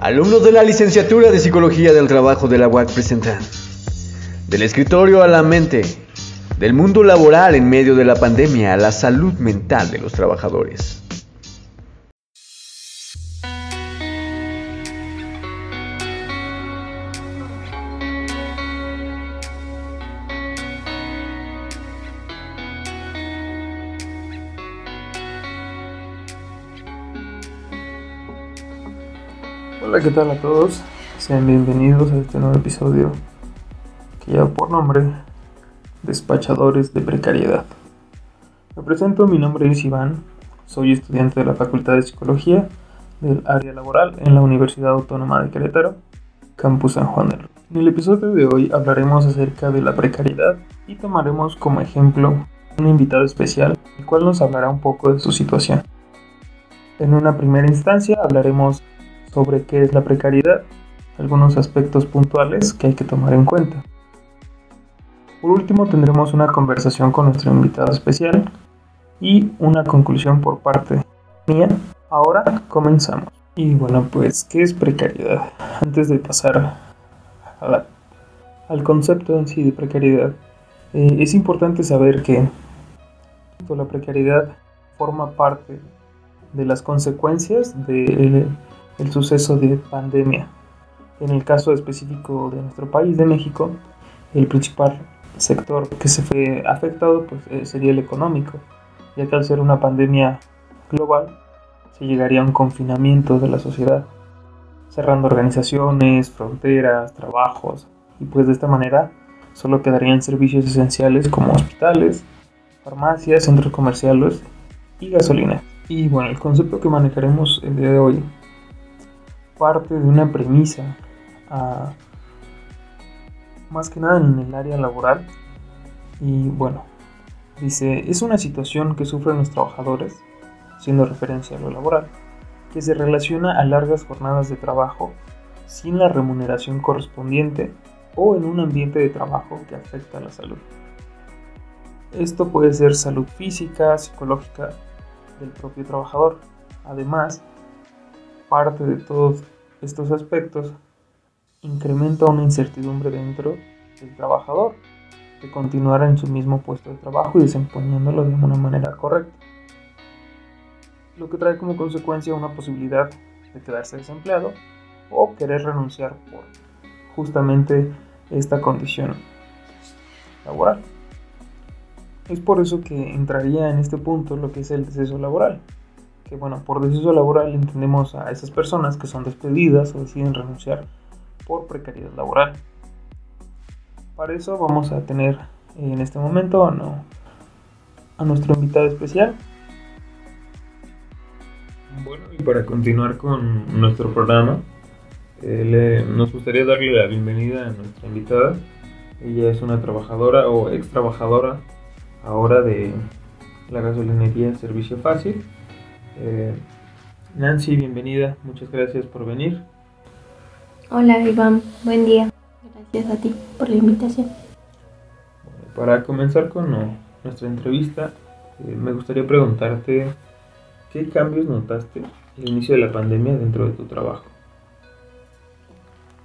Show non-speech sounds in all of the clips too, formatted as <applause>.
alumnos de la licenciatura de Psicología del Trabajo de la UAC presentan Del escritorio a la mente, del mundo laboral en medio de la pandemia a la salud mental de los trabajadores. Hola, ¿qué tal a todos? Sean bienvenidos a este nuevo episodio que lleva por nombre Despachadores de Precariedad. Me presento, mi nombre es Iván, soy estudiante de la Facultad de Psicología del área laboral en la Universidad Autónoma de Querétaro, Campus San Juan del En el episodio de hoy hablaremos acerca de la precariedad y tomaremos como ejemplo un invitado especial, el cual nos hablará un poco de su situación. En una primera instancia hablaremos sobre qué es la precariedad, algunos aspectos puntuales que hay que tomar en cuenta. Por último tendremos una conversación con nuestro invitado especial y una conclusión por parte mía. Ahora comenzamos. Y bueno, pues, ¿qué es precariedad? Antes de pasar al concepto en sí de precariedad, eh, es importante saber que la precariedad forma parte de las consecuencias de el suceso de pandemia. En el caso específico de nuestro país, de México, el principal sector que se fue afectado pues, eh, sería el económico, ya que al ser una pandemia global se llegaría a un confinamiento de la sociedad, cerrando organizaciones, fronteras, trabajos, y pues de esta manera solo quedarían servicios esenciales como hospitales, farmacias, centros comerciales y gasolina. Y bueno, el concepto que manejaremos el día de hoy parte de una premisa, más que nada en el área laboral. Y bueno, dice, es una situación que sufren los trabajadores, haciendo referencia a lo laboral, que se relaciona a largas jornadas de trabajo sin la remuneración correspondiente o en un ambiente de trabajo que afecta a la salud. Esto puede ser salud física, psicológica del propio trabajador. Además, parte de todos estos aspectos incrementa una incertidumbre dentro del trabajador de continuar en su mismo puesto de trabajo y desempeñándolo de una manera correcta. Lo que trae como consecuencia una posibilidad de quedarse desempleado o querer renunciar por justamente esta condición laboral. Es por eso que entraría en este punto lo que es el deceso laboral que bueno, por deceso laboral entendemos a esas personas que son despedidas o deciden renunciar por precariedad laboral. Para eso vamos a tener en este momento a, no, a nuestro invitado especial. Bueno, y para continuar con nuestro programa, eh, nos gustaría darle la bienvenida a nuestra invitada. Ella es una trabajadora o ex trabajadora ahora de la gasolinería Servicio Fácil eh, Nancy, bienvenida, muchas gracias por venir. Hola Iván, buen día. Gracias a ti por la invitación. Para comenzar con nuestra entrevista, eh, me gustaría preguntarte qué cambios notaste al inicio de la pandemia dentro de tu trabajo.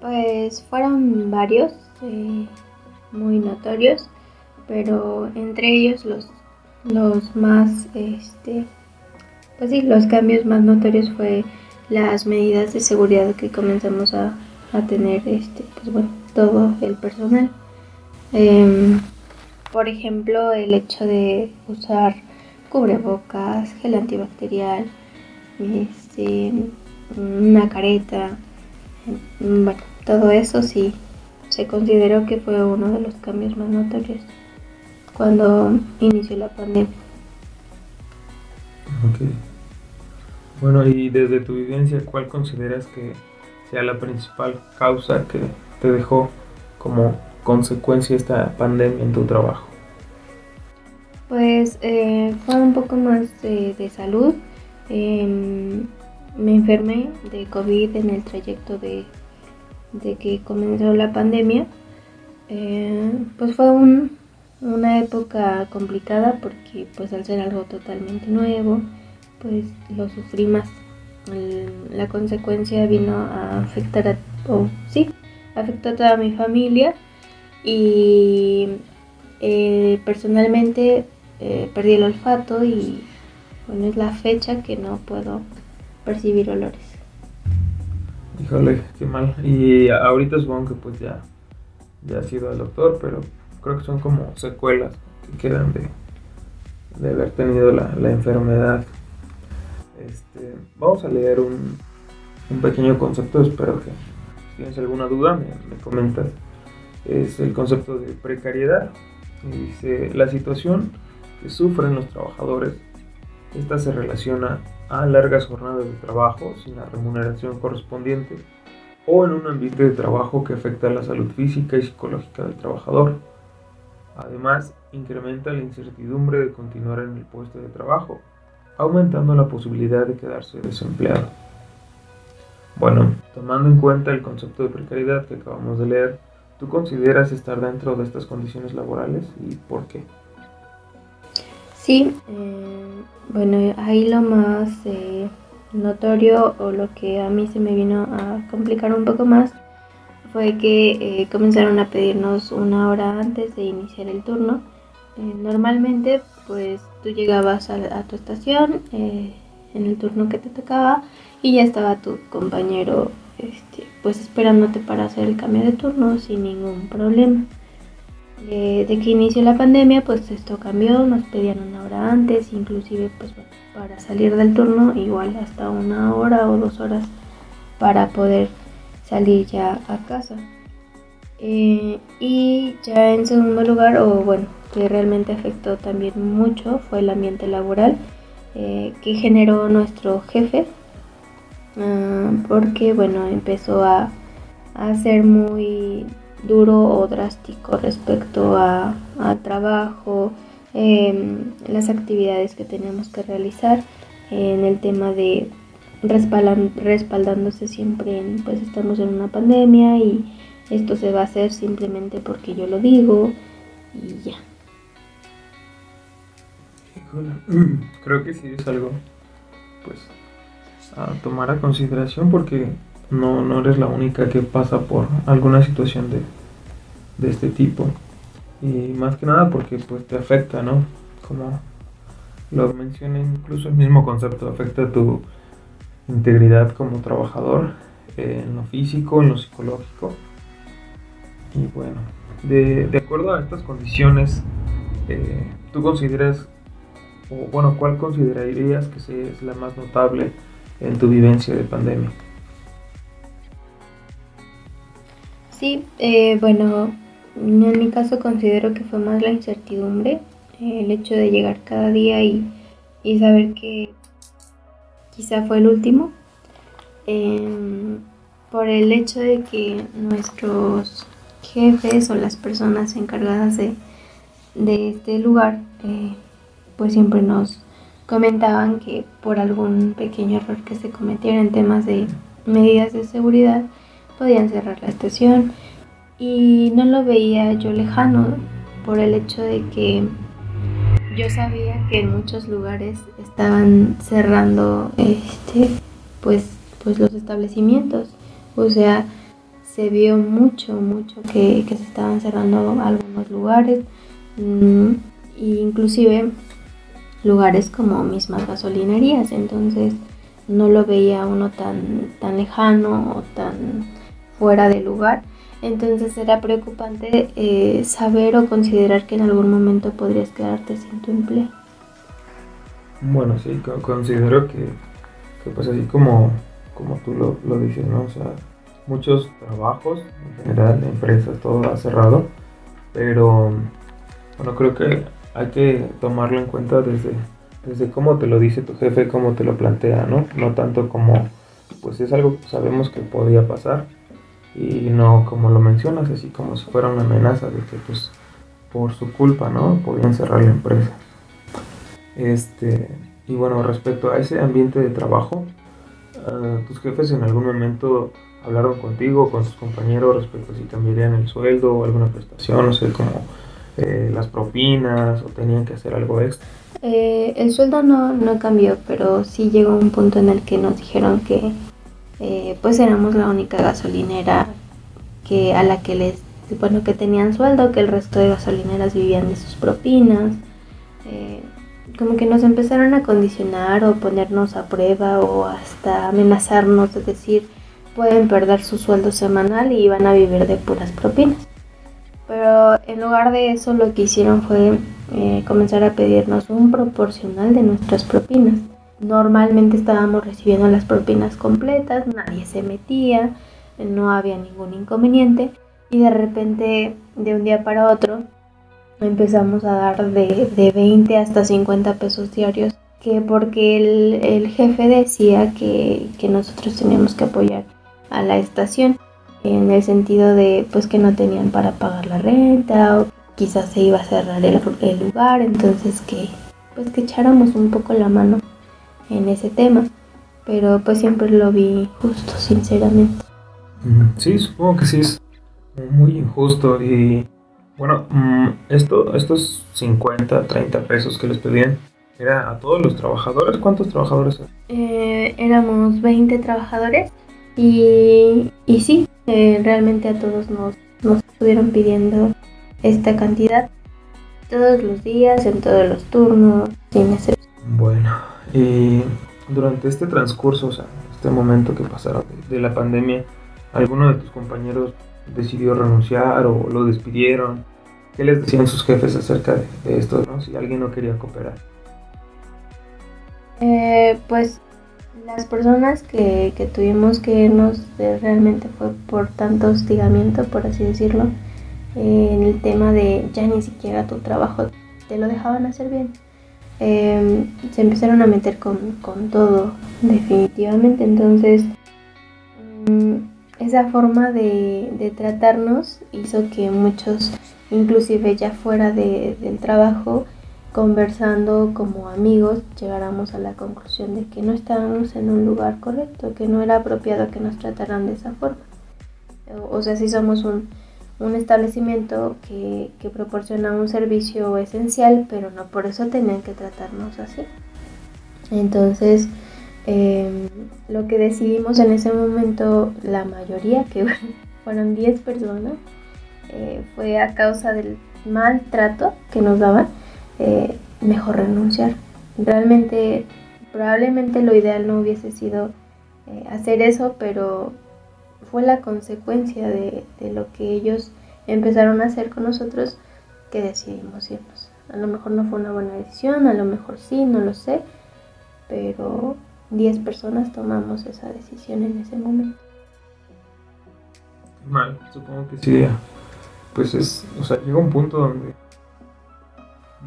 Pues fueron varios, eh, muy notorios, pero entre ellos los, los más este, pues sí, los cambios más notorios fue las medidas de seguridad que comenzamos a, tener, este, pues bueno, todo el personal. Em, por ejemplo, el hecho de usar cubrebocas, gel antibacterial, este, una careta, bueno, todo eso sí se consideró que fue uno de los cambios más notorios cuando inició la pandemia. Bueno, y desde tu vivencia, ¿cuál consideras que sea la principal causa que te dejó como consecuencia esta pandemia en tu trabajo? Pues eh, fue un poco más de salud. Em, me enfermé de COVID en el trayecto de, que comenzó la pandemia. Eh, pues fue una época complicada porque pues al ser algo totalmente nuevo, pues lo sufrí más. la consecuencia vino a afectar a, sí, afectó a toda mi familia y eh, personalmente eh, perdí el olfato y bueno, es la fecha que no puedo percibir olores. Híjole, qué mal. Y ahorita supongo que pues ya, ya ha sido el doctor, pero creo que son como secuelas que quedan de, de haber tenido la, la enfermedad. Este, vamos a leer un, pequeño concepto, espero que si tienes alguna duda me, me comentas. Es el concepto de precariedad. Y dice, la situación que sufren los trabajadores, esta se relaciona a largas jornadas de trabajo sin la remuneración correspondiente o en un ambiente de trabajo que afecta la salud física y psicológica del trabajador. Además, incrementa la incertidumbre de continuar en el puesto de trabajo, aumentando la posibilidad de quedarse desempleado. Bueno, tomando en cuenta el concepto de precariedad que acabamos de leer, ¿tú consideras estar dentro de estas condiciones laborales y por qué? Sí, eh, bueno, ahí lo más eh, notorio o lo que a mí se me vino a complicar un poco más fue que eh, comenzaron a pedirnos una hora antes de iniciar el turno. Eh, normalmente, pues tú llegabas a, tu estación en el turno que te tocaba y ya estaba tu compañero este, pues esperándote para hacer el cambio de turno sin ningún problema de, que inició la pandemia, pues esto cambió, nos pedían una hora antes, inclusive pues para salir del turno, igual hasta una hora o dos horas para poder salir ya a casa. Eh, y ya en segundo lugar, o bueno, que realmente afectó también mucho, fue el ambiente laboral eh, que generó nuestro jefe, ah, porque bueno, empezó a, a ser muy duro o drástico respecto a, trabajo, em, las actividades que tenemos que realizar en el tema de respaldándose siempre en, pues estamos en una pandemia y esto se va a hacer simplemente porque yo lo digo y ya. <clears throat> Creo que sí es algo pues a tomar a consideración porque no, no eres la única que pasa por alguna situación de, de este tipo. Y más que nada porque pues te afecta, ¿no? Como lo mencioné, incluso el mismo concepto afecta tu integridad como trabajador, eh, en lo físico, en lo psicológico. Y bueno, de, de acuerdo a estas condiciones, eh, ¿tú consideras, o bueno, cuál considerarías que es la más notable en tu vivencia de pandemia? Sí, eh, bueno, en mi caso considero que fue más la incertidumbre, el hecho de llegar cada día y, saber que quizá fue el último, por el hecho de que nuestros jefes o las personas encargadas de, este lugar, eh, pues siempre nos comentaban que por algún pequeño error que se cometiera en temas de medidas de seguridad, podían cerrar la estación. Y no lo veía yo lejano por el hecho de que yo sabía que en muchos lugares estaban cerrando este pues pues los establecimientos. O sea se vio mucho mucho que, se estaban cerrando algunos lugares mm, e inclusive lugares como mismas gasolinerías entonces no lo veía uno tan tan lejano o tan fuera de lugar. Entonces era preocupante eh, saber o considerar que en algún momento podrías quedarte sin tu empleo. Bueno, sí, considero que, pues así como, como tú lo, lo, dices, ¿no? O sea, muchos trabajos, en general, empresas, todo ha cerrado, pero bueno, creo que hay que tomarlo en cuenta desde, desde cómo te lo dice tu jefe, cómo te lo plantea, ¿no? No tanto como, pues es algo que sabemos que podía pasar, y no como lo mencionas, así como si fuera una amenaza de que pues por su culpa, ¿no? Podían cerrar la empresa. Este, y bueno, respecto a ese ambiente de trabajo, ah, tus jefes en algún momento hablaron contigo, con tus compañeros respecto a si cambiarían el sueldo o alguna prestación, no sé, como eh, las propinas o tenían que hacer algo extra. Eh, el sueldo no, no cambió, pero sí llegó un punto en el que nos dijeron que eh, pues éramos la única gasolinera que a la que les bueno que tenían sueldo, que el resto de gasolineras vivían de sus propinas. Como que nos empezaron a condicionar o ponernos a prueba o hasta amenazarnos de decir pueden perder su sueldo semanal y van a vivir de puras propinas. Pero en lugar de eso lo que hicieron fue eh, comenzar a pedirnos un proporcional de nuestras propinas. Normalmente estábamos recibiendo las propinas completas, nadie se metía, no había ningún inconveniente y de repente de un día para otro empezamos a dar de, de 20 hasta 50 pesos diarios que porque el, el jefe decía que, que, nosotros teníamos que apoyar a la estación en el sentido de pues que no tenían para pagar la renta o quizás se iba a cerrar el, el lugar entonces que pues que echáramos un poco la mano en ese tema pero pues siempre lo vi justo sinceramente sí supongo que sí es muy injusto y bueno, mm, esto, estos 50, 30 pesos que les pedían, ¿era a todos los trabajadores? ¿Cuántos trabajadores? Eh, éramos 20 trabajadores y, y sí, eh, realmente a todos nos, nos estuvieron pidiendo esta cantidad todos los días, en todos los turnos, sin excepción. Bueno, y durante este transcurso, o sea, este momento que pasaron de, de la pandemia, ¿alguno de tus compañeros decidió renunciar o lo despidieron? ¿Qué les decían sus jefes acerca de, esto, ¿no? si alguien no quería cooperar? Eh, pues las personas que, que, tuvimos que irnos realmente fue por tanto hostigamiento, por así decirlo, eh, en el tema de ya ni siquiera tu trabajo te lo dejaban hacer bien. Eh, se empezaron a meter con, con todo, definitivamente. Entonces, mm, esa forma de, de tratarnos hizo que muchos inclusive ya fuera de, del trabajo, conversando como amigos, llegáramos a la conclusión de que no estábamos en un lugar correcto, que no era apropiado que nos trataran de esa forma. O sea, si somos un, un establecimiento que, que, proporciona un servicio esencial, pero no por eso tenían que tratarnos así. Entonces, eh, lo que decidimos en ese momento, la mayoría, que <laughs> fueron 10 personas, eh, fue a causa del maltrato que nos daban, eh, mejor renunciar. Realmente, probablemente lo ideal no hubiese sido eh, hacer eso, pero fue la consecuencia de, lo que ellos empezaron a hacer con nosotros que decidimos irnos. A lo mejor no fue una buena decisión, a lo mejor sí, no lo sé, pero 10 personas tomamos esa decisión en ese momento. Mal, supongo que sí pues es, o sea, llega un punto donde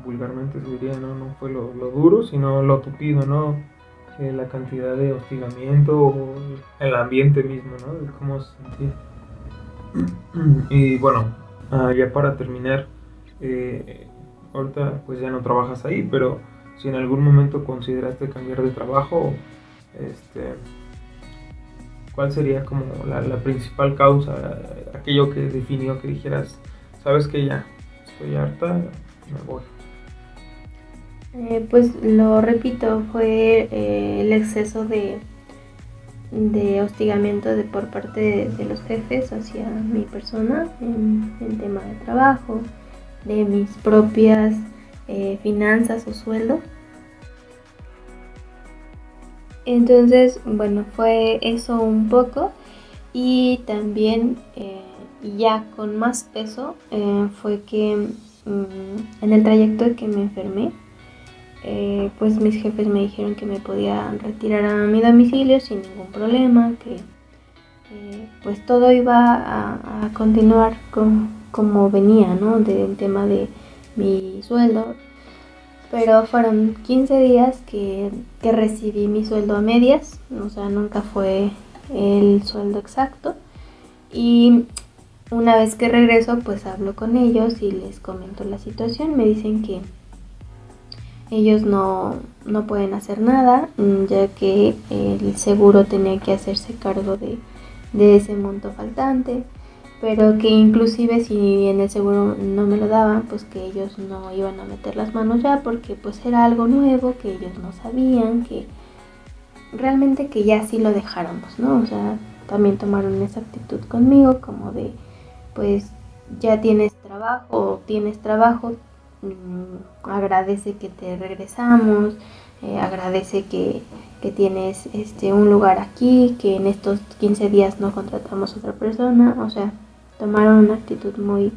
vulgarmente se diría, no, no fue lo, lo duro, sino lo tupido, ¿no? Eh, la cantidad de hostigamiento o el ambiente mismo, ¿no? De cómo se sentía. <clears throat> Y bueno, ah, ya para terminar, eh, ahorita pues ya no trabajas ahí, pero si en algún momento consideraste cambiar de trabajo, este, ¿Cuál sería como la, la, principal causa, aquello que definió que dijeras, sabes que ya estoy harta, me voy? Eh, pues lo repito, fue eh, el exceso de, de hostigamiento de, por parte de, los jefes hacia mi persona en, en tema de trabajo, de mis propias eh, finanzas o sueldo. Entonces, bueno, fue eso un poco y también ya con más peso fue que mm, en el trayecto que me enfermé, eh, pues mis jefes me dijeron que me podía retirar a mi domicilio sin ningún problema, que eh, pues todo iba a, a continuar con, como venía, ¿no? Del tema de mi sueldo, pero fueron 15 días que, que, recibí mi sueldo a medias, o sea, nunca fue el sueldo exacto. Y una vez que regreso, pues hablo con ellos y les comento la situación. Me dicen que ellos no, no pueden hacer nada, ya que el seguro tenía que hacerse cargo de, de ese monto faltante. pero que inclusive si en el seguro no me lo daban, pues que ellos no iban a meter las manos ya porque pues era algo nuevo, que ellos no sabían, que realmente que ya sí lo dejáramos, ¿no? O sea, también tomaron esa actitud conmigo como de pues ya tienes trabajo, tienes trabajo, mm, agradece que te regresamos, eh, agradece que, que, tienes este un lugar aquí, que en estos 15 días no contratamos a otra persona, o sea, tomaron una actitud muy,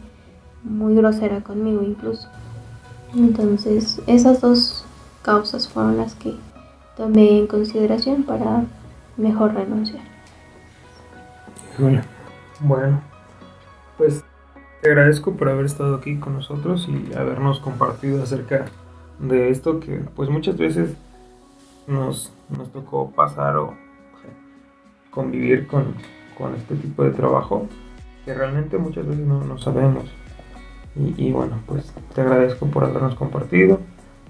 muy grosera conmigo incluso. Entonces, esas dos causas fueron las que tomé en consideración para mejor renunciar. Bueno, pues te agradezco por haber estado aquí con nosotros y habernos compartido acerca de esto que pues muchas veces nos, nos tocó pasar o convivir con, con este tipo de trabajo que realmente muchas veces no, no sabemos. Y, bueno, pues te agradezco por habernos compartido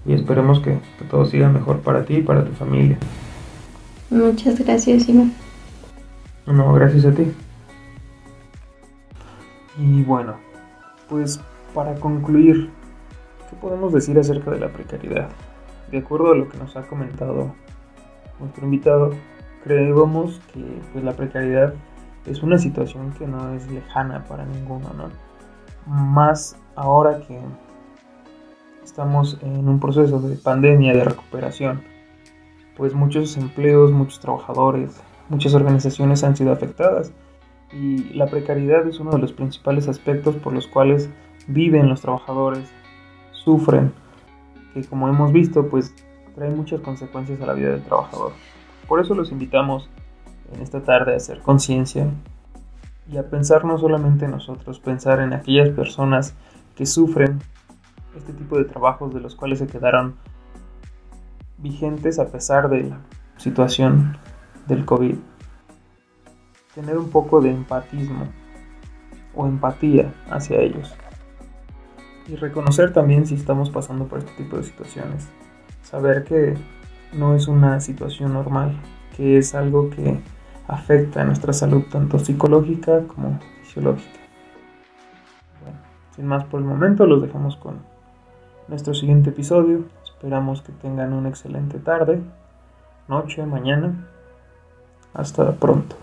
y esperemos que, todo siga mejor para ti y para tu familia. Muchas gracias, Iván. No, gracias a ti. Y bueno, pues para concluir, ¿qué podemos decir acerca de la precariedad? De acuerdo a lo que nos ha comentado nuestro invitado, creemos que pues, la precariedad es una situación que no es lejana para ninguno, ¿no? Más ahora que estamos en un proceso de pandemia, de recuperación, pues muchos empleos, muchos trabajadores, muchas organizaciones han sido afectadas y la precariedad es uno de los principales aspectos por los cuales viven los trabajadores, sufren, que como hemos visto, pues trae muchas consecuencias a la vida del trabajador. Por eso los invitamos en esta tarde a hacer conciencia y a pensar no solamente en nosotros, pensar en aquellas personas que sufren este tipo de trabajos de los cuales se quedaron vigentes a pesar de la situación del COVID. Tener un poco de empatismo o empatía hacia ellos. Y reconocer también si estamos pasando por este tipo de situaciones. Saber que no es una situación normal, que es algo que afecta a nuestra salud tanto psicológica como fisiológica. Bueno, sin más por el momento, los dejamos con nuestro siguiente episodio. Esperamos que tengan una excelente tarde, noche, mañana. Hasta pronto.